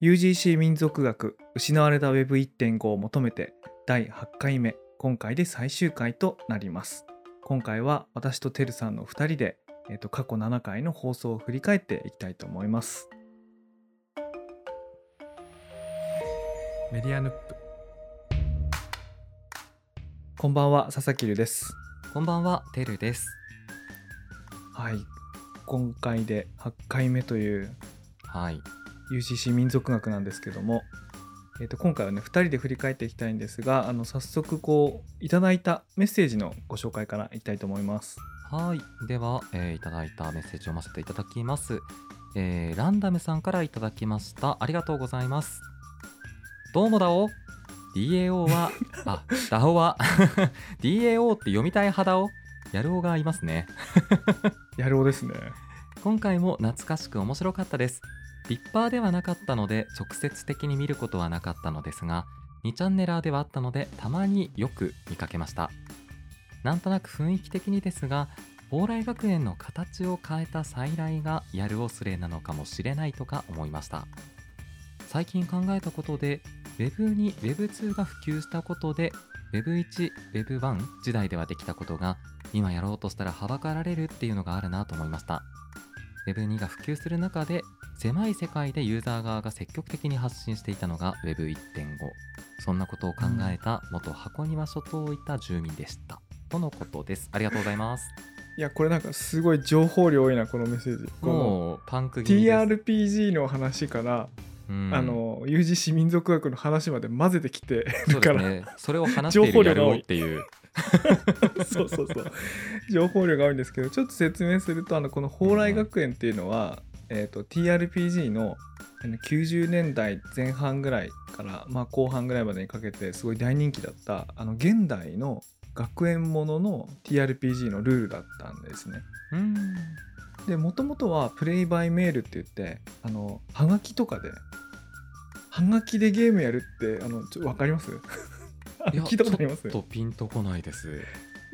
UGC 民族学失われた Web1.5 を求めて第8回目今回で最終回となります。今回は私とてるさんの2人で、えー、と過去7回の放送を振り返っていきたいと思います。メディアヌップ。こんばんは佐々木留です。こんばんは、てるです。はい。今回で8回目というはい。UCC 民族学なんですけども、えー、と今回はね2人で振り返っていきたいんですがあの早速こういただいたメッセージのご紹介からいきたいと思いますはい。では、えーいただいたメッセージを読ませていただきます。えーランダムさんからいただきました。ありがとうございます。どうもだお DAO は、あ、ダオは DAO って読みたい派だおやるおがいますね。やるおですね今回も懐かしく面白かったです。リッパーではなかったので直接的に見ることはなかったのですが2チャンネラーではあったのでたまによく見かけました。なんとなく雰囲気的にですが蓬莱学園の形を変えた再来がやるおすれなのかもしれないとか思いました。最近考えたことで Web に Web2 が普及したことで Web1、Web1 時代ではできたことが今やろうとしたらはばかられるっていうのがあるなと思いました。Web2 が普及する中で狭い世界でユーザー側が積極的に発信していたのが Web1.5 そんなことを考えた元箱庭諸島をいた住民でした、とのことです。ありがとうございます。いやこれなんかすごい情報量多いなこのメッセージ。もうパンク TRPG の話から、うん。あの UGC 民族学の話まで混ぜてきてそうだからですね。それを話しているやるおっていうそうそうそう。情報量が多いんですけどちょっと説明するとあのこの蓬莱学園っていうのは、えー、と TRPG のあの90年代前半ぐらいから、まあ、後半ぐらいまでにかけてすごい大人気だったあの現代の学園ものの TRPG のルールだったんですね。うん。でもともとはプレイバイメールって言ってあのハガキとかでハガキでゲームやるってあのちょ分かります？聞いたことあります？ちょっとピンとこないです。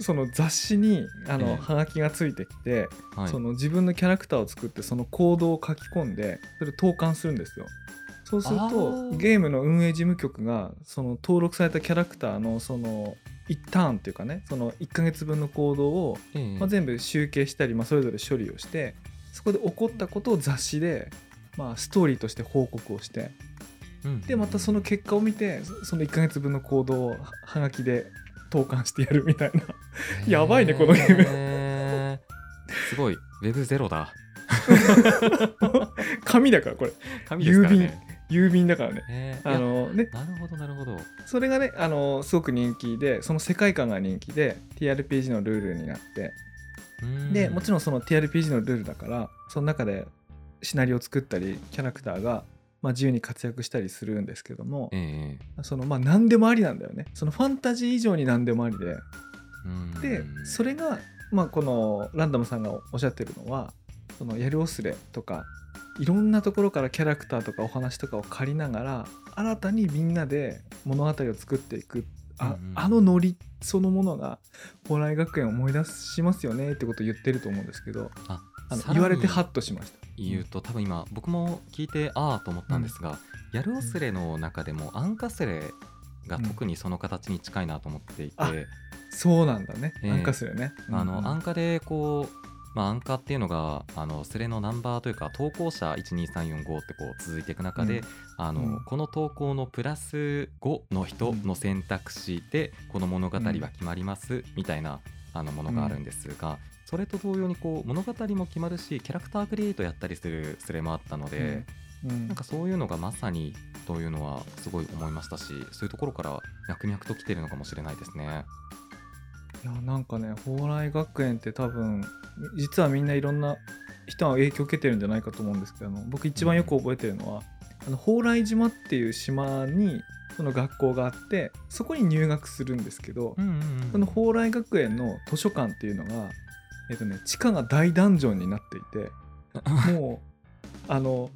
その雑誌にあの、ええ。ハガキがついてきて、はい。その自分のキャラクターを作ってそのコードを書き込んでそれを投函するんですよ。そうするあとー。ゲームの運営事務局がその登録されたキャラクターのその1ターンっていうかねその1ヶ月分の行動を、ええ。まあ、全部集計したり、まあ、それぞれ処理をしてそこで起こったことを雑誌で、まあ、ストーリーとして報告をしてうん。でまたその結果を見てそその1ヶ月分の行動をははがきで投函してやるみたいな。やばいねこのゲーム。すごい。Web ゼロだ。紙だからこれ。紙ですからね。郵便だからね。へー。あのね。なるほどなるほど。それがねあのすごく人気でその世界観が人気で TRPG のルールになって。でもちろろんその TRPG のルールだからその中でシナリオを作ったりキャラクターが、まあ、自由に活躍したりするんですけどもん、ええそのまあ何でもありなんだよね。そのファンタジー以上に何でもありで。うん。でそれが、まあ、このランダムさんがおっしゃってるのはそのやるおすれとかいろんなところからキャラクターとかお話とかを借りながら新たにみんなで物語を作っていく。あ,、うんうんあのノリそのものが蓬莱学園を思い出しますよねってことを言ってると思うんですけどああの言われてハッとしました。言うと多分今僕も聞いてああと思ったんですが、やるおすれの中でもアンカスレが特にその形に近いなと思っていて、あそうなんだね、ええ。アンカスレね。あの、うん。アンカでこう、まあ、アンカっていうのがあのスレのナンバーというか投稿者12345ってこう続いていく中で、うん。あのうん。この投稿のプラス5の人の選択肢でこの物語は決まりますみたいなあのものがあるんですが、それと同様にこう物語も決まるしキャラクタークリエイトやったりするスレもあったので、うん。なんかそういうのがまさにというのはすごい思いましたしそういうところから脈々と来てるのかもしれないですね。いやなんかね蓬莱学園って多分実はみんないろんな人が影響を受けてるんじゃないかと思うんですけど僕一番よく覚えてるのは、あの蓬莱島っていう島にその学校があってそこに入学するんですけど、うんうんその蓬莱学園の図書館っていうのが、えっとね、地下が大ダンジョンになっていて もうあの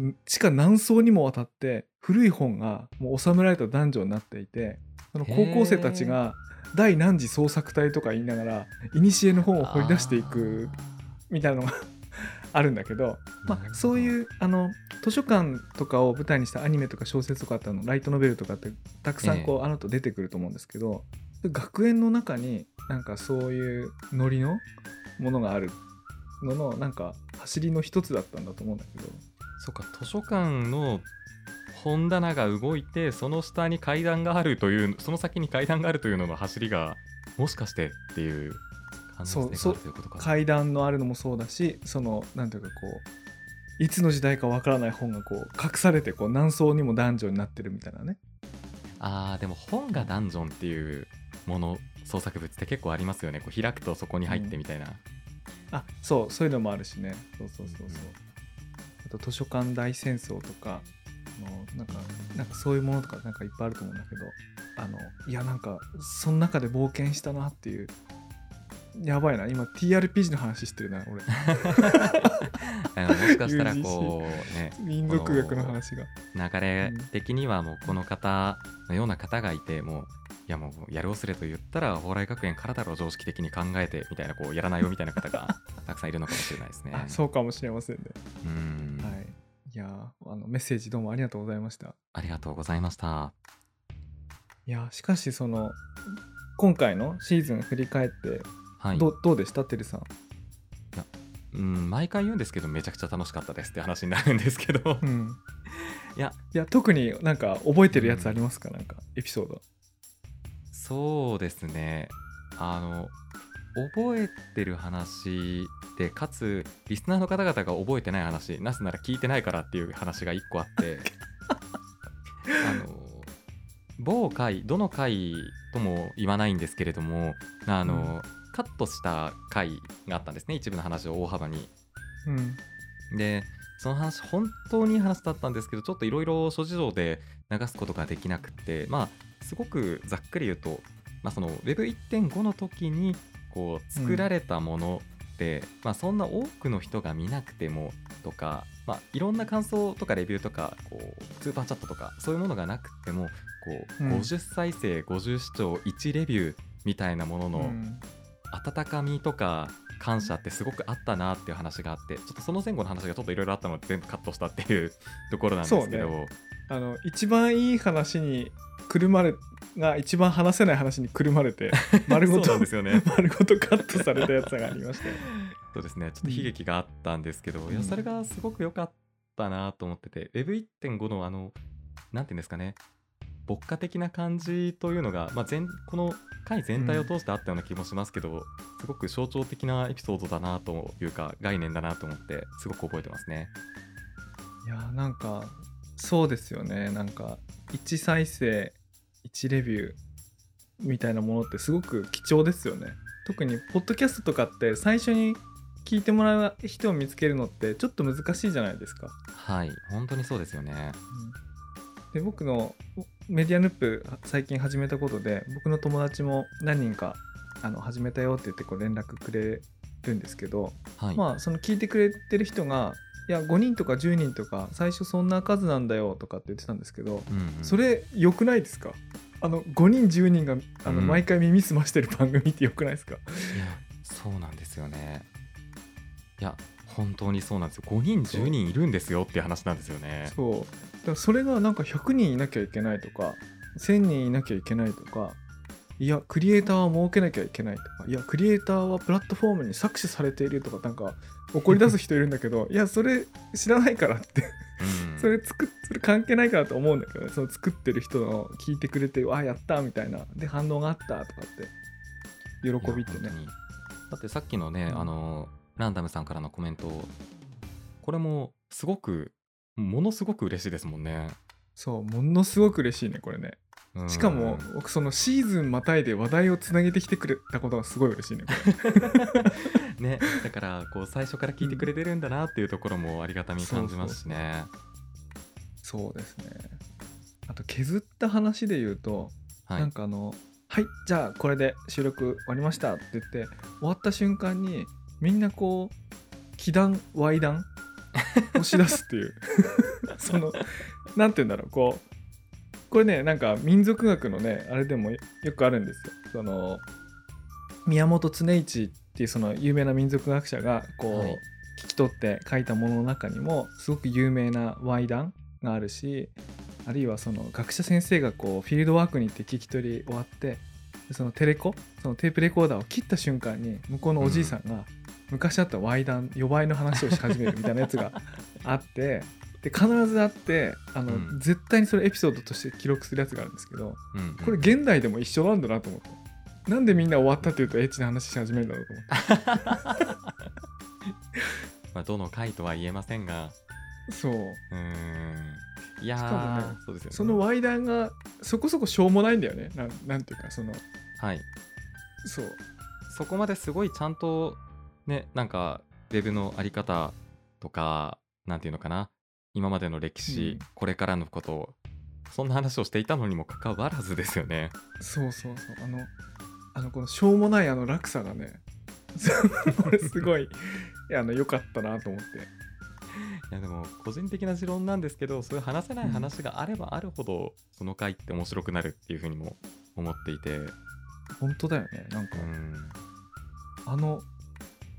ん地下何層にもわたって古い本がもう収められたダンジョンになっていてその高校生たちが第何次創作隊とか言いながら古の本を掘り出していくみたいなのがあるんだけど、まあ、そういうあの図書館とかを舞台にしたアニメとか小説とかってあのライトノベルとかってたくさんこう、あのと出てくると思うんですけど学園の中になんかそういうノリのものがあるののなんか走りの一つだったんだと思うんだけど。そっか図書館の本棚が動いてその下に階段があるというその先に階段があるというのの走りがもしかしてっていう可能性があるということか。階段のあるのもそうだしそのなんていうかこういつの時代かわからない本がこう隠されてこう何層にもダンジョンになってるみたいなね。あーでも本がダンジョンっていうもの創作物って結構ありますよね。こう開くとそこに入ってみたいな、あそうそういうのもあるしね。そうそうそうそう。あと図書館大戦争とかあのなんかなんかそういうものとかなんかいっぱいあると思うんだけどあのいやなんかその中で冒険したなっていうやばいな。今 TRPG の話してるな俺。もしかしたらこうね民族学の話が。流れ的にはもうこの方のような方がいてもういやもうやるおすれと言ったら蓬莱学園からだろう常識的に考えてみたいなこうやらないよみたいな方が たくさんいるのかもしれないですね。あ そうかもしれませんね。うん、はい。いやーあのメッセージどうもありがとうございました。ありがとうございました。いやしかしその今回のシーズン振り返ってはい。ど,、どうでした？てるさん。うん毎回言うんですけどめちゃくちゃ楽しかったですって話になるんですけど。うん。いや。いや特になんか覚えてるやつありますか、なんかエピソード。そうですね。あの覚えてる話でかつリスナーの方々が覚えてない話なぜなら聞いてないからっていう話が1個あって。あの某回どの回とも言わないんですけれどもあの、カットした回があったんですね。一部の話を大幅に。うん。でその話本当にいい話だったんですけどちょっといろいろ諸事情で流すことができなくってまあすごくざっくり言うと、まあ、その Web1.5 の時にこう作られたものって、まあ、そんな多くの人が見なくてもとか、まあ、いろんな感想とかレビューとかこうスーパーチャットとかそういうものがなくてもこう、うん。50再生50視聴1レビューみたいなものの、うん温かみとか感謝ってすごくあったなっていう話があってちょっとその前後の話がちょっといろいろあったので全部カットしたっていうところなんですけど、そうあの一番いい話にくるまれが一番話せない話にくるまれて 丸ごとんですよね。丸ごとカットされたやつがありましたよそうですね。ちょっと悲劇があったんですけど、いやうんそれがすごく良かったなと思ってて Web1.5 のあのなんていうんですかね牧歌的な感じというのが、まあ、全この回全体を通してあったような気もしますけど、すごく象徴的なエピソードだなというか概念だなと思ってすごく覚えてますね。いやなんかそうですよねなんか1再生1レビューみたいなものってすごく貴重ですよね特にポッドキャストとかって最初に聞いてもらう人を見つけるのってちょっと難しいじゃないですかはい本当にそうですよね。で僕のメディアヌップ最近始めたことで僕の友達も何人かあの始めたよって言ってこう連絡くれるんですけど、はい、まあその聞いてくれてる人がいや5人とか10人とか最初そんな数なんだよとかって言ってたんですけど、うんうん。それ良くないですか？あの5人10人があのうん。毎回耳澄ましてる番組って良くないですか、いやそうなんですよね。いや本当にそうなんですよ。5人10人いるんですよっていう話なんですよね。そうだからそれがなんか100人いなきゃいけないとか1000人いなきゃいけないとかいやクリエイターは設けなきゃいけないとかいやクリエイターはプラットフォームに搾取されているとかなんか怒り出す人いるんだけど いやそれ知らないからってうん。それ作っそれ関係ないからと思うんだけどね。その作ってる人の聞いてくれてあやったみたいな。で反応があったとかって喜びってね。だってさっきのね、うん。あのランダムさんからのコメントこれもすごくものすごく嬉しいですもんね、そうものすごく嬉しいねこれね。うん。しかも僕そのシーズンまたいで話題をつなげてきてくれたことがすごい嬉しいね ねだからこう最初から聞いてくれてるんだなっていうところもありがたみ感じますしね。そうですね。あと削った話で言うと、はい。なんかあの「はいじゃあこれで収録終わりました」って言って終わった瞬間にみんなこう気談歪談 をし出すっていう。そのなんて言うんだろう。こうこれねなんか民族学のねあれでもよくあるんですよ。その宮本常一っていうその有名な民族学者がこう、はい。聞き取って書いたものの中にもすごく有名な話談があるしあるいはその学者先生がこうフィールドワークに行って聞き取り終わってでそのテレコそのテープレコーダーを切った瞬間に向こうのおじいさんが昔あったワイダン予売の話をし始めるみたいなやつがあって で必ずあってあの、うん。絶対にそれエピソードとして記録するやつがあるんですけどうんうんこれ現代でも一緒なんだなと思って。なんでみんな終わったっていうとエッチな話し始めるんだろうと思って。まあ、どの回とは言えませんが。そう。うーん。いやしかもー、ねそうですよね。そのワイダンがそこそこしょうもないんだよね。なんなんていうかその。はい。そう。そこまですごいちゃんとねなんかウェブのあり方とかなんていうのかな。今までの歴史、うん。これからのことをそんな話をしていたのにもかかわらずですよね。そうそうそう。あのあのこのしょうもないあの落差がねこれ すごいいやあの良かったなと思って。いやでも個人的な持論なんですけどそういう話せない話があればあるほど、その回って面白くなるっていうふうにも思っていて。本当だよねなんか、うん。あの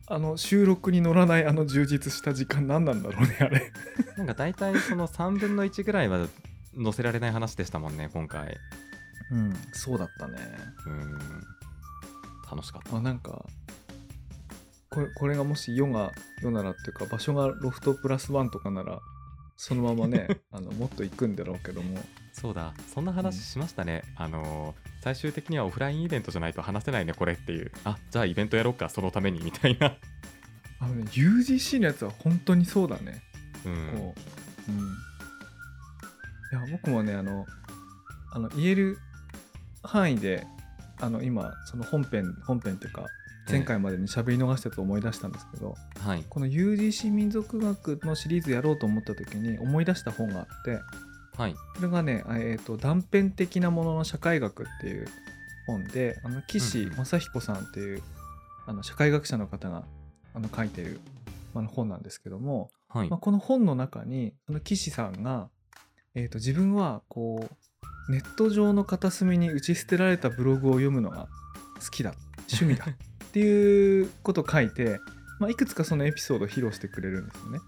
あの収録に乗らないあの充実した時間何なんだろうねあれ。なんか大体その3分の1ぐらいは載せられない話でしたもんね今回。うんそうだったね。うん。楽しかった。あなんかこれこれがもし世が世ならっていうか場所がロフトプラスワンとかならそのままね あのもっと行くんだろうけどもそうだ。そんな話しましたね、あのー最終的にはオフラインイベントじゃないと話せないねこれっていう。あじゃあイベントやろうかそのためにみたいな。あのね UGC のやつは本当にそうだね。うん。こう、うん。いや、僕もね、あの、あの言える範囲で、あの、今、その本編、本編っていうか、前回までに喋り逃したやつを思い出したんですけど、はい。この UGC 民族学のシリーズやろうと思った時に思い出した本があって、はい。これがね、えー、と断片的なものの社会学っていう本で、あの岸うんうん。正彦さんっていうあの社会学者の方があの書いてるあの本なんですけども、はい。まあ、この本の中にその岸さんが、えー、と自分はこうネット上の片隅に打ち捨てられたブログを読むのが好きだ趣味だっていうことを書いて、まあ、いくつかそのエピソードを披露してくれるんですよね。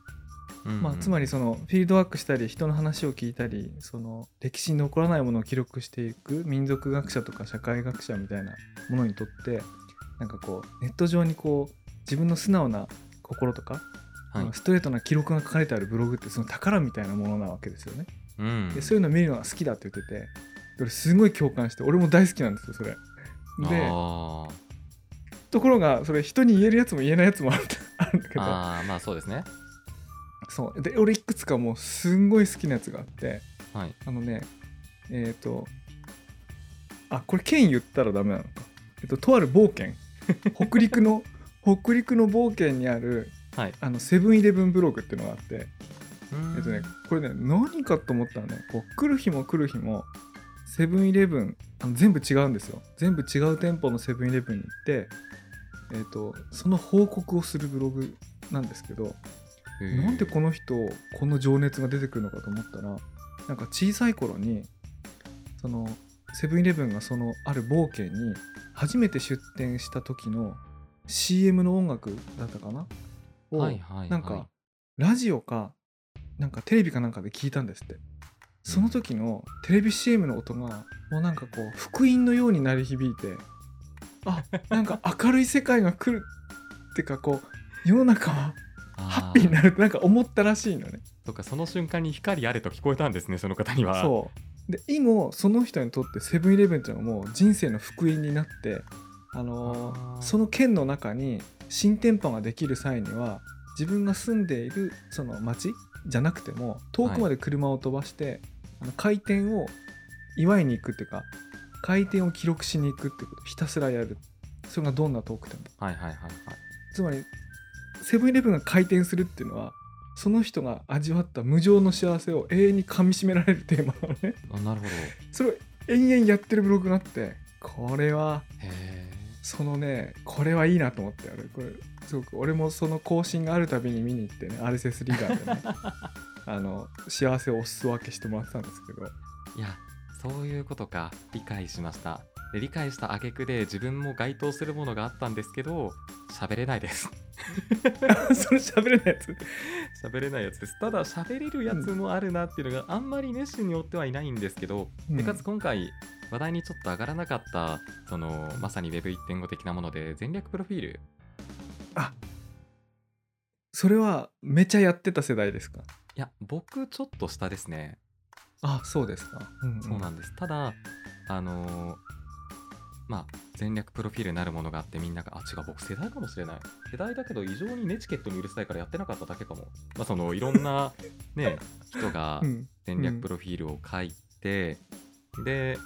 まあ、つまりりそのフィールドワークしたり人の話を聞いたりその歴史に残らないものを記録していく民族学者とか社会学者みたいなものにとってなんかこうネット上にこう自分の素直な心とか、はい。ストレートな記録が書かれてあるブログってその宝みたいなものなわけですよね。うん。でそういうのを見るのが好きだって言ってて俺すごい共感して俺も大好きなんですよそれ。であところがそれ人に言えるやつも言えないやつもあるあるんだけーど。あーまあそうですねそうで俺いくつかもうすんごい好きなやつがあって。はいあのね、えっ、と、あ、これ県言ったらダメなのか。えっと、とある冒険。北陸の、北陸の冒険にある、はいあの、セブンイレブンブログっていうのがあって、うんえっとね、これね、何かと思ったらね、こう、来る日も来る日も、セブンイレブン、あの全部違うんですよ。全部違う店舗のセブンイレブンに行って、えっ、と、その報告をするブログなんですけど、なんでこの人この情熱が出てくるのかと思ったらなんか小さい頃にそのセブンイレブンがそのある冒険に初めて出店した時の CM の音楽だったかな？を、はいはいはい。なんかラジオかなんかテレビかなんかで聞いたんですって。その時のテレビ CM の音がもうなんかこう福音のように鳴り響いてあなんか明るい世界が来るってかこう世の中はハッピーになるってなんか思ったらしいのね。とかその瞬間に光あれと聞こえたんですねその方には。そう。で以後その人にとってセブンイレブンっていうのはもう人生の福音になって、あのーその県の中に新店舗ができる際には自分が住んでいるその町じゃなくても遠くまで車を飛ばして、あの開店を祝いに行くっていうか開店を記録しに行くってことをひたすらやる。それがどんな遠くても。はいはいはいはい。つまりセブンイレブンが開店するっていうのはその人が味わった無常の幸せを永遠に噛みしめられるテーマなのね。あなるほど。それを延々やってるブログがあってこれはそのねこれはいいなと思って俺これすごく俺もその更新があるたびに見に行ってね RSS リーダーでね あの幸せをお裾分けしてもらってたんですけど。いやそういうことか。理解しましたで理解した挙句で自分も該当するものがあったんですけど喋れないです。それ喋れないやつ？喋れないやつです。ただ喋れるやつもあるなっていうのがあんまり熱心に追ってはいないんですけど、うん。でかつ今回話題にちょっと上がらなかったそのまさに Web1.5 的なもので戦略プロフィール。あそれはめちゃやってた世代ですか？いや僕ちょっと下ですね。あそうですか、うん。そうなんです。ただあのーまあ戦略プロフィールなるものがあってみんながあ違う僕世代かもしれない。世代だけど異常にネチケットにうるさいからやってなかっただけかも。まあそのいろんなね 人がうん戦略プロフィールを書いて、で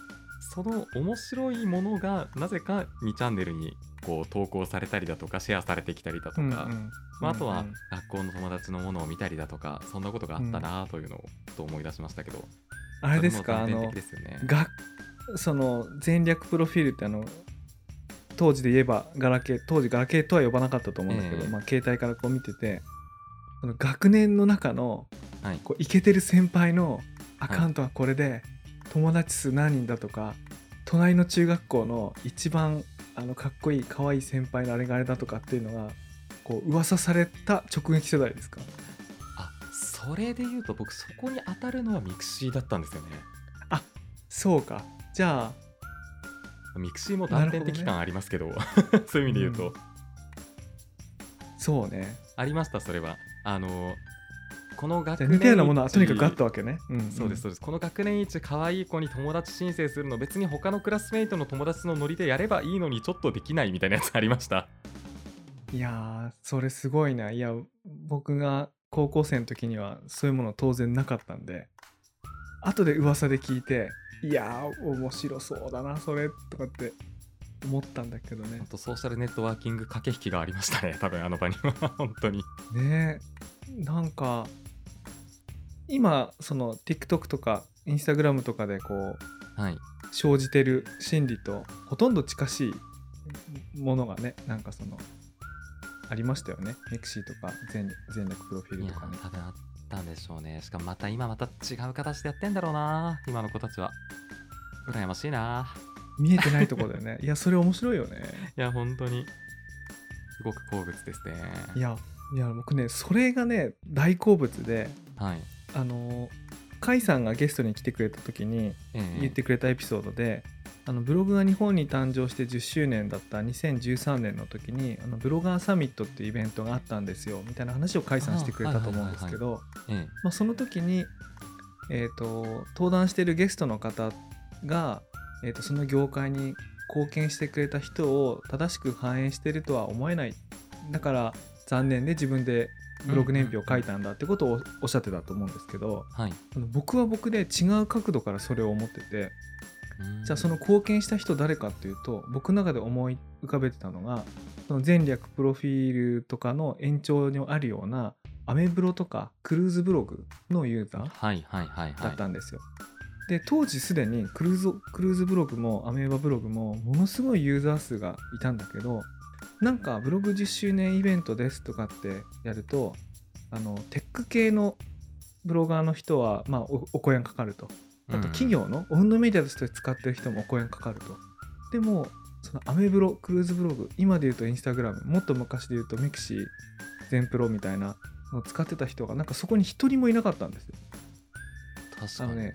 その面白いものがなぜか2チャンネルにこう投稿されたりだとかシェアされてきたりだとか、うんうん。まあ、あとはうんうん。学校の友達のものを見たりだとかそんなことがあったなというのをと思い出しましたけど、あれですか？あそれもの断片的ですよね。がその戦略プロフィールってあの当時で言えばガラケー当時ガラケーとは呼ばなかったと思うんだけど、ええ。まあ、携帯からこう見ててその学年の中のはい。こうイケてる先輩のアカウントはこれで、友達数何人だとか隣の中学校の一番あのかっこいい可愛い先輩のあれがあれだとかっていうのがこう噂された直撃世代ですか？あそれで言うと僕そこに当たるのは mixi だったんですよね。そうかじゃあ mixi も断片的感ありますけど そういう意味で言うと、うん。そうね。ありましたそれは。あのこの学年似たようなものは一とにかくあったわけね、うんそうですそうです。この学年一可愛い子に友達申請するの別に他のクラスメイトの友達のノリでやればいいのにちょっとできないみたいなやつありました？いやーそれすごいな。いや僕が高校生の時にはそういうもの当然なかったんで後で噂で聞いていやー面白そうだなそれとかって思ったんだけどね。ほんとソーシャルネットワーキング駆け引きがありましたね多分あの場には。本当に。ねえなんか今その TikTok とか Instagram とかでこうはい。生じてる心理とほとんど近しいものがねなんかそのありましたよね。 mixi とか前前略プロフィールとかね。多分あったんでしょうね。しかもまた今また違う形でやってんだろうな。今の子たちは。羨ましいな。見えてないとこだよね。いやそれ面白いよね。いや本当に。すごく好物ですね。いやいや僕ねそれがね大好物ではい。あの甲斐さんがゲストに来てくれた時にええ。言ってくれたエピソードで、あのブログが日本に誕生して10周年だった2013年の時にあのブロガーサミットっていうイベントがあったんですよみたいな話を甲斐さんしてくれたと思うんですけどその時に、えー、と登壇してるゲストの方が、えー、とその業界に貢献してくれた人を正しく反映してるとは思えない。だから残念で自分でブログ年表を書いたんだってことをおっしゃってたと思うんですけど、えはい。僕は僕で違う角度からそれを思っててうんじゃあその貢献した人誰かっていうと僕の中で思い浮かべてたのがその前略プロフィールとかの延長にあるようなアメブロとかクルーズブログのユーザーだったんですよ。で当時すでにクルーズクルーズブログもアメーバブログもものすごいユーザー数がいたんだけどなんかブログ10周年イベントですとかってやるとあのテック系のブロガーの人は、まあ、おお声がかかるとあと企業のオウンドメディアとして使ってる人もお声がかかると。でもそのアメブロクルーズブログ今で言うとインスタグラムもっと昔で言うとメクシー全プロみたいなのを使ってた人がなんかそこに一人もいなかったんですよ。確かに。あのね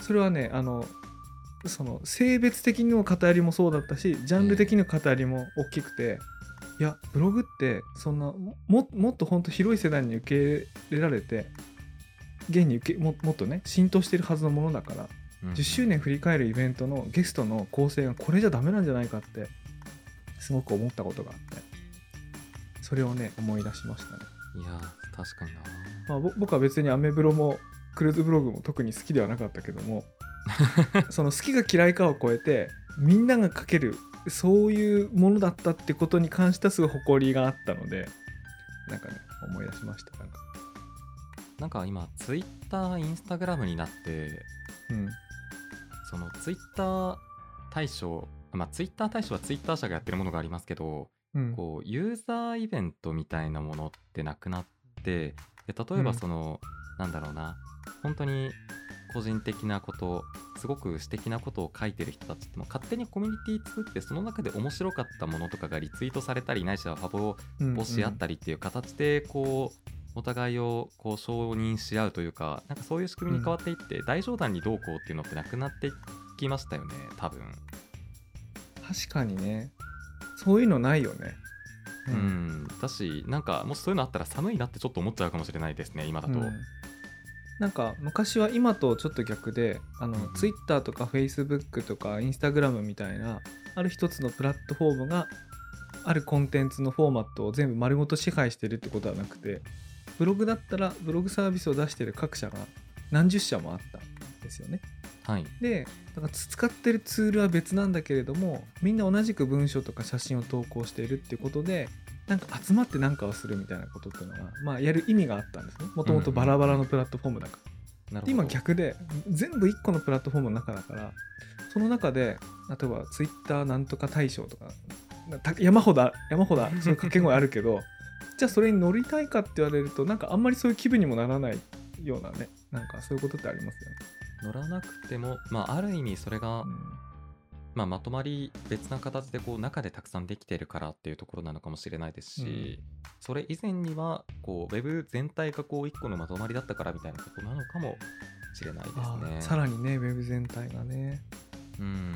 それはねあのその性別的の偏りもそうだったしジャンル的な偏りも大きくて、いやブログってそんなももっと本当広い世代に受け入れられて現に受けももっとね浸透してるはずのものだから、うん10周年振り返るイベントのゲストの構成がこれじゃダメなんじゃないかってすごく思ったことがあってそれをね思い出しましたね。いや確かにな。まあ、ぼ僕は別にアメブロもクルーズブログも特に好きではなかったけども その好きが嫌いかを超えてみんなが書けるそういうものだったってことに関してはすごい誇りがあったのでなんかね思い出しました。なんかなんか今ツイッターインスタグラムになってうん。そのツイッター対象まあツイッター対象はツイッター社がやってるものがありますけどうん。こうユーザーイベントみたいなものってなくなってで例えばうん。その、なんだろうな本当に個人的なことすごく私的なことを書いてる人たちってもう勝手にコミュニティ作ってその中で面白かったものとかがリツイートされたりないしはファボをし合ったりっていう形でこうお互いをこう承認し合うというかなんかそういう仕組みに変わっていって、大冗談にどうこうっていうのってなくなっていきましたよね多分。確かにね。そういうのないよね。うん、だしなんかもしそういうのあったら寒いなってちょっと思っちゃうかもしれないですね今だと、うん。なんか昔は今とちょっと逆であの、うん。うん Twitter とか Facebook とか Instagram みたいなある一つのプラットフォームがあるコンテンツのフォーマットを全部丸ごと支配してるってことはなくてブログだったらブログサービスを出してる各社が何十社もあったんですよね。はいでだから使ってるツールは別なんだけれどもみんな同じく文章とか写真を投稿しているっていうことでなんか集まって何かをするみたいなことっていうのは、まあ、やる意味があったんですねもともとバラバラのプラットフォームだから。なるほどで今逆で全部1個のプラットフォームの中だからその中で例えばツイッターなんとか大賞とか山ほど山ほどそういう掛け声あるけどじゃあそれに乗りたいかって言われるとなんかあんまりそういう気分にもならないようなねなんかそういうことってありますよね。乗らなくても、まあ、ある意味それが、まあ、まとまり別な形でこう中でたくさんできてるからっていうところなのかもしれないですし、それ以前にはこうウェブ全体がこう一個のまとまりだったからみたいなことなのかもしれないですあね。ーさらにねウェブ全体がね。うん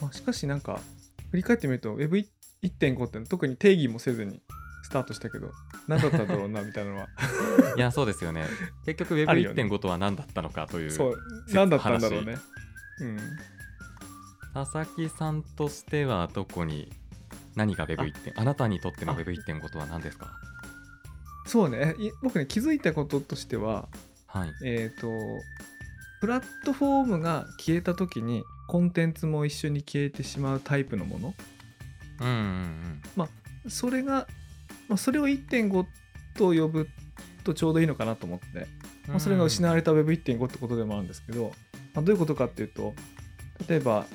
まあ、しかしなんか振り返ってみると Web1.5 って特に定義もせずにスタートしたけど何だったんだろうなみたいなのは。いやそうですよね。結局あるよね。Web1.5 とは何だったのかというそう何だったんだろうね。うん。佐々木さんとしてはどこに何が Web1.5 あ。なたにとっての Web1.5 とは何ですか？そうね。い僕ね気づいたこととしてははい。えっ、とプラットフォームが消えた時にコンテンツも一緒に消えてしまうタイプのもの。うんうんそれが、まあ、それを1.5と呼ぶとちょうどいいのかなと思って、うん。まあ、それが失われた Web1.5 ってことでもあるんですけど、まあ、どういうことかっていうと例えば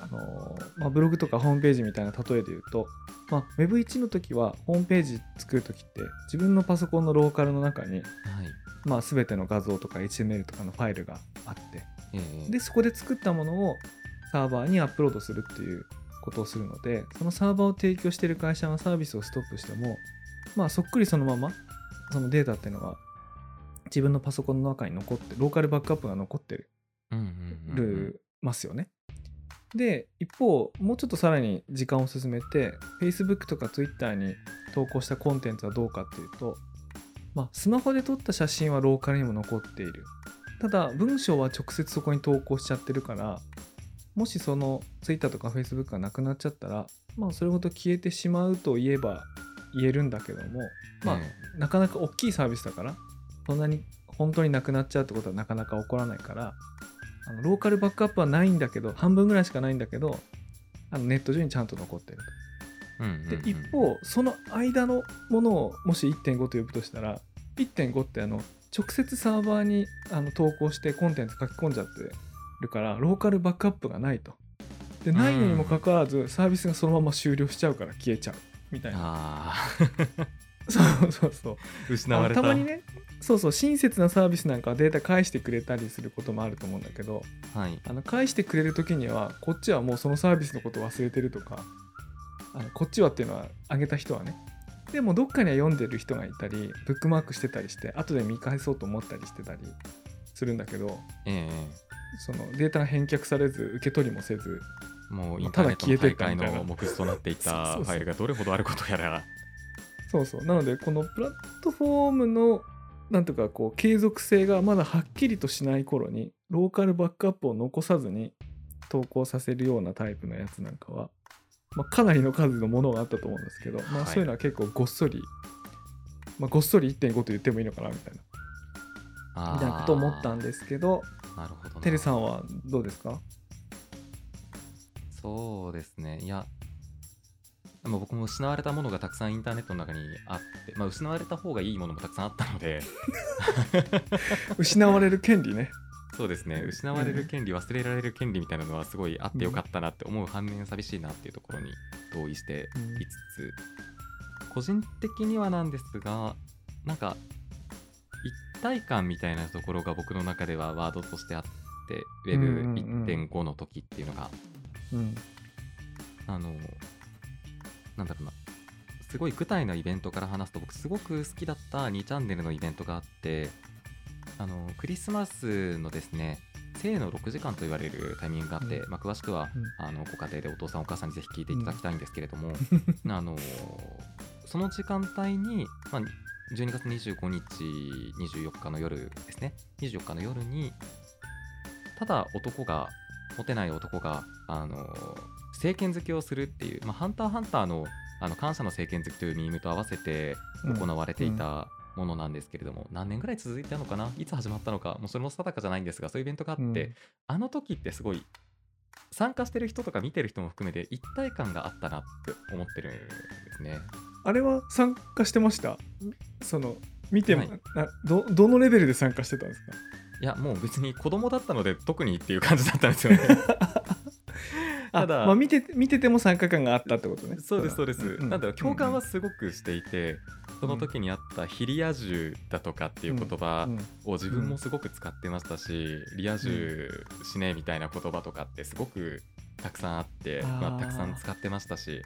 あのーまあ、ブログとかホームページみたいな例えで言うと、まあ、Web1 の時はホームページ作る時って自分のパソコンのローカルの中に、はい。まあ、全ての画像とか HTML とかのファイルがあってええでそこで作ったものをサーバーにアップロードするっていうことをするのでそのサーバーを提供している会社がサービスをストップしてもまあそっくりそのままそのデータっていうのは自分のパソコンの中に残ってローカルバックアップが残ってる。うんうんうんうん。るますよね。で一方もうちょっとさらに時間を進めて Facebook とか Twitter に投稿したコンテンツはどうかっていうと、まあ、スマホで撮った写真はローカルにも残っているただ文章は直接そこに投稿しちゃってるからもしその Twitter とか Facebook がなくなっちゃったら、まあ、それごと消えてしまうと言えば言えるんだけどもまあ、えなかなか大きいサービスだからそんなに本当になくなっちゃうってことはなかなか起こらないからあのローカルバックアップはないんだけど半分ぐらいしかないんだけどあのネット上にちゃんと残ってるえうんうんうんと。で一方その間のものをもし1.5と呼ぶとしたら1.5ってあの直接サーバーにあの投稿してコンテンツ書き込んじゃってるからローカルバックアップがないと。でないのにもかかわらずサービスがそのまま終了しちゃうから消えちゃうみたいな。あ そうそうそう。あ失われたたまにねそうそう親切なサービスなんかはデータ返してくれたりすることもあると思うんだけどはいあの返してくれる時にはこっちはもうそのサービスのことを忘れてるとかあのこっちはっていうのはあげた人はねでもどっかには読んでる人がいたりブックマークしてたりして後で見返そうと思ったりしてたりするんだけどええ。そのデータが返却されず受け取りもせずもうイまあンターネットのただ消えて大会ったみたいな。の目次となっていたファイルがどれほどあることやら。そうそう。なのでこのプラットフォームのなんとかこう継続性がまだはっきりとしない頃にローカルバックアップを残さずに投稿させるようなタイプのやつなんかは、まあ、かなりの数のものがあったと思うんですけど、まあ、はい。そういうのは結構ごっそり、まあ、ごっそり1.5と言ってもいいのかなみたいな。あみたいなことを思ったんですけどなるほどな。てるさんはどうですか？そうですね。いやまあ僕も失われたものがたくさんインターネットの中にあって、まあ、失われた方がいいものもたくさんあったので。失われる権利ねそうですね。失われる権利忘れられる権利みたいなのはすごいあってよかったなって思う反面寂しいなっていうところに同意していつつ、個人的にはなんですがなんか一体感みたいなところが僕の中ではワードとしてあって Web1.5 の時っていうのが、うん。あのなんだろうな。すごい具体のイベントから話すと僕すごく好きだった2チャンネルのイベントがあってあのクリスマスのですね生の6時間と言われるタイミングがあって、うん。まあ、詳しくは、うん。あのご家庭でお父さんお母さんにぜひ聞いていただきたいんですけれども、あのその時間帯に、まあ、12月25日24日の夜ですね。24日の夜にただ男がモテない男があの政権好きをするっていう、まあ、ハンターハンターのあの感謝の政権好きというミームと合わせて行われていたものなんですけれども、何年ぐらい続いたのかな？いつ始まったのか？もうそれも定かじゃないんですがそういうイベントがあって、うん。あの時ってすごい参加してる人とか見てる人も含めて一体感があったなって思ってるんですね。あれは参加してました？その見ても、はい。などどのレベルで参加してたんですか？いやもう別に子供だったので特にっていう感じだったんですよね。あただまあ、見て見てても参加感があったってことね。そうですそうです、ん。なんだろう共感はうんすごくしていて、その時にあったヒリア充だとかっていう言葉うん。を自分もすごく使ってましたし、リア充しねえみたいな言葉とかってすごくたくさんあってまあ、たくさん使ってましたし。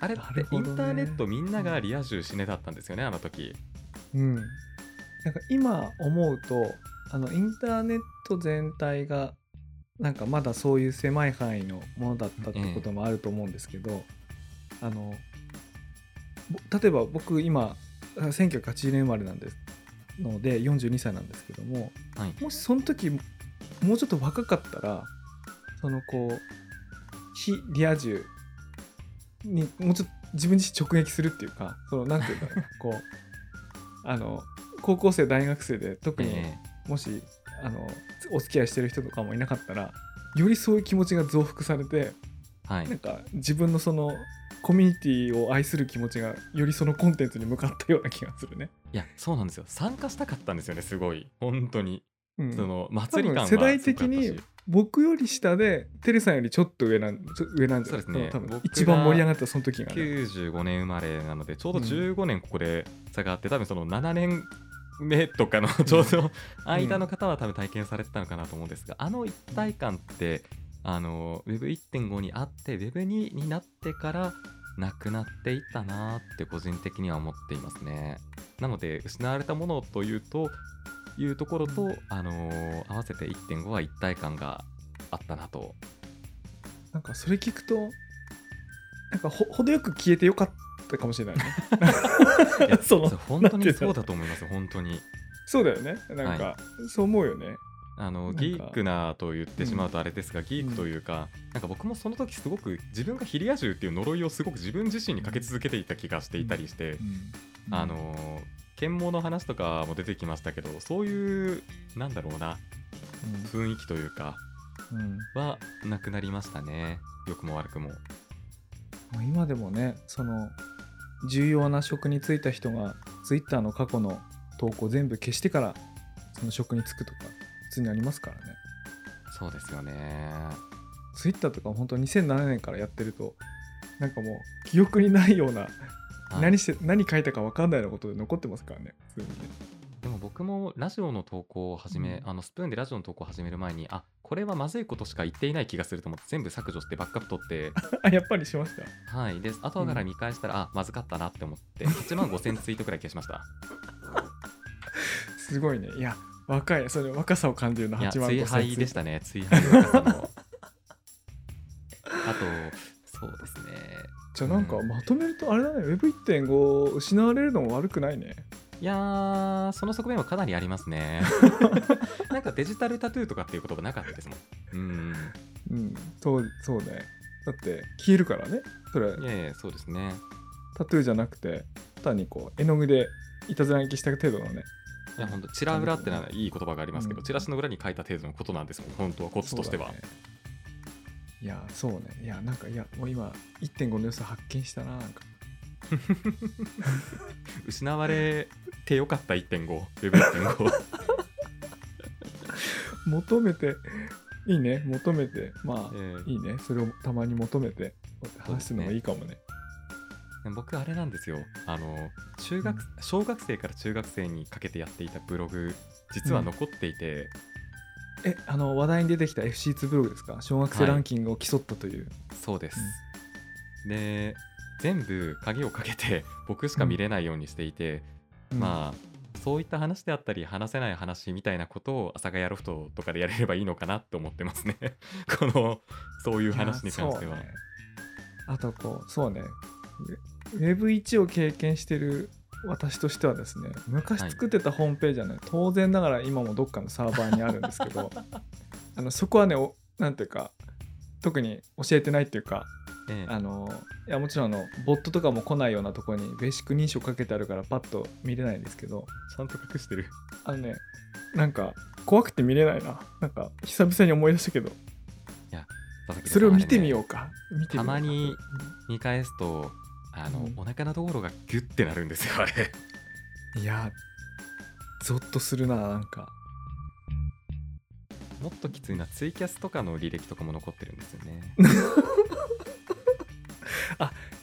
あれってインターネットみんながリア充しねだったんですよねあの時。うん、なんか今思うとあのインターネット全体がなんかまだそういう狭い範囲のものだったってこともあると思うんですけど、あのぼ例えば僕今あ1980年生まれなんですので42歳なんですけどもはい。もしその時もうちょっと若かったらそのこう非リア充にもうちょっと自分自身直撃するっていうかそのなんていうんだろうこうあの高校生大学生で特に え。もし、あのお付き合いしてる人とかもいなかったらよりそういう気持ちが増幅されてえはい。なんか自分のそのコミュニティを愛する気持ちがよりそのコンテンツに向かったような気がするね。いやそうなんですよ。参加したかったんですよねすごい。本当に、うん。その祭り感世代的に僕より下でテレさんよりちょっと上なん上なんじゃない？そうですね。多分一番盛り上がったその時が、ね、95年生まれなのでちょうどうん。15年ここで差があって、多分その7年目とかのちょうど間の方は多分体験されてたのかなと思うんですが、あの一体感ってあの Web1.5 にあって Web2 になってからなくなっていったなーって個人的には思っていますね。なので失われたものというというところと、あのー合わせて1.5は一体感があったなと。なんかそれ聞くとなんかほ程よく消えてよかったかもしれないね。いや そ本当にそうだと思います本当に。そうだよね。なんか、そう思うよね。あのギークなと言ってしまうとあれですが、ギークというか、なんか僕もその時すごく自分がヒリア充っていう呪いをすごく自分自身にかけ続けていた気がしていたりして、あの剣網の話とかも出てきましたけどそういうなんだろうな雰囲気というかうんうん。はなくなりましたね。良くも悪くも。まあ今でもねその重要な職に就いた人が Twitter の過去の投稿全部消してからその職に就くとか普通にありますからね。そうですよね。Twitter とか本当2007年からやってるとなんかもう記憶にないようなはい。何して何書いたか分かんないようなことで残ってますからね普通にね。でも僕もラジオの投稿を始め、うん。あのスプーンでラジオの投稿を始める前にあこれはまずいことしか言っていない気がすると思って全部削除してバックアップ取って。あ やっぱりしました。はい。です後から見返したら、あまずかったなって思って8万5000ツイートくらい消しました。すごいね。いや若いそれ若さを感じるないや8万追5廃でしたね追廃の若さの。あとそうですね。じゃあなんかうん。まとめるとあれだね。Web1.5 失われるのも悪くないねいやーその側面はかなりありますね。なんかデジタルタトゥーとかっていう言葉なかったですもん。うんうん。そうそうね。だって消えるからね。それ。いやいやそうですね。タトゥーじゃなくて単にこう絵の具でいたずら書きした程度のね。いや本当チラ裏ってのはいい言葉がありますけど、うん。チラシの裏に書いた程度のことなんですもん本当はこっちとしては、いやそうね。いやなんかいやもう今1.5の良さ発見したななんか 失われてよかった1.5 Web1.5 求めていいね。求めて。まあ、ええいいね。それをたまに求めて話すのがいいかもね。僕あれなんですよ。あの中学小学生から中学生にかけてやっていたブログ実は残っていて、えあの話題に出てきた FC2 ブログですか？小学生ランキングを競ったという、そうです、で全部鍵をかけて 僕しか見れないようにしていて、うん。まあそういった話であったり話せない話みたいなことを阿佐ヶ谷ロフトとかでやれればいいのかなって思ってますね。このそういう話に関しては、ねあとこうそうね。ウェブ1を経験してる私としてはですね昔はい作ってたホームページはね、当然ながら今もどっかのサーバーにあるんですけど あのそこはねおなんていうか特に教えてないっていうかええ。あのいやもちろんあのボットとかも来ないようなところにベーシック認証かけてあるからパッと見れないんですけどちゃんと隠してる。あのねなんか怖くて見れないな。なんか久々に思い出したけど。佐々木さんそれを見てみあようか。見てみようか。たまに見返すとあの、うん。お腹のところがギュッてなるんですよあれ。いやゾッとするななんかもっときついのはツイキャスとかの履歴とかも残ってるんですよね。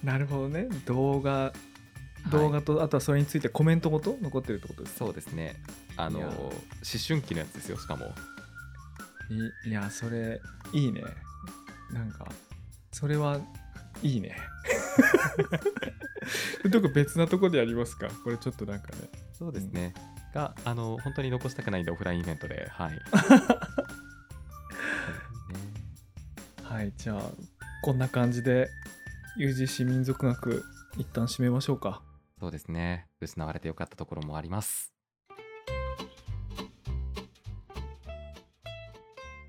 なるほどね。動画はい。動画と、あとはそれについてコメントごと残ってるってことですそうですね。あの思春期のやつですよしかも。いいやそれいいね。なんかそれはいいね。どこ別なとこでやりますか？これちょっとなんかね。そうですね、があの本当に残したくないんでオフラインイベントで。はい。ね はいじゃあこんな感じで UGC 民族学一旦締めましょうか。そうですね。失われてよかったところもあります。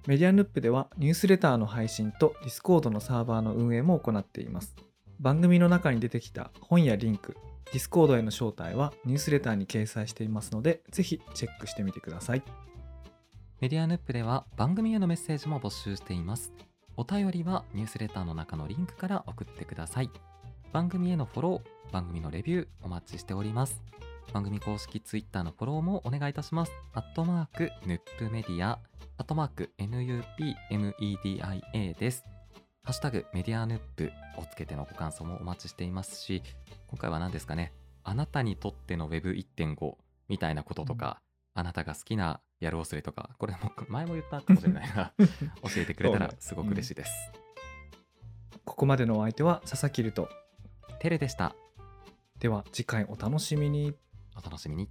メディアヌップではニュースレターの配信と Discord のサーバーの運営も行っています。番組の中に出てきた本やリンク、Discord への招待はニュースレターに掲載していますので、ぜひチェックしてみてください。メディアヌップでは番組へのメッセージも募集しています。お便りはニュースレターの中のリンクから送ってください。番組へのフォロー、番組のレビューお待ちしております。番組公式ツイッターのフォローもお願いいたします。アットマーク、ヌップメディア、アットマーク、NUPMEDIA です。ハッシュタグメディアヌップをつけてのご感想もお待ちしていますし、今回は何ですかね、あなたにとっての Web1.5 みたいなこととか、あなたが好きなやるおすれとか、これも前も言ったかもしれないが、教えてくれたらすごく嬉しいです。ここまでのお相手は佐々木ると。テレでした。では次回お楽しみに。お楽しみに。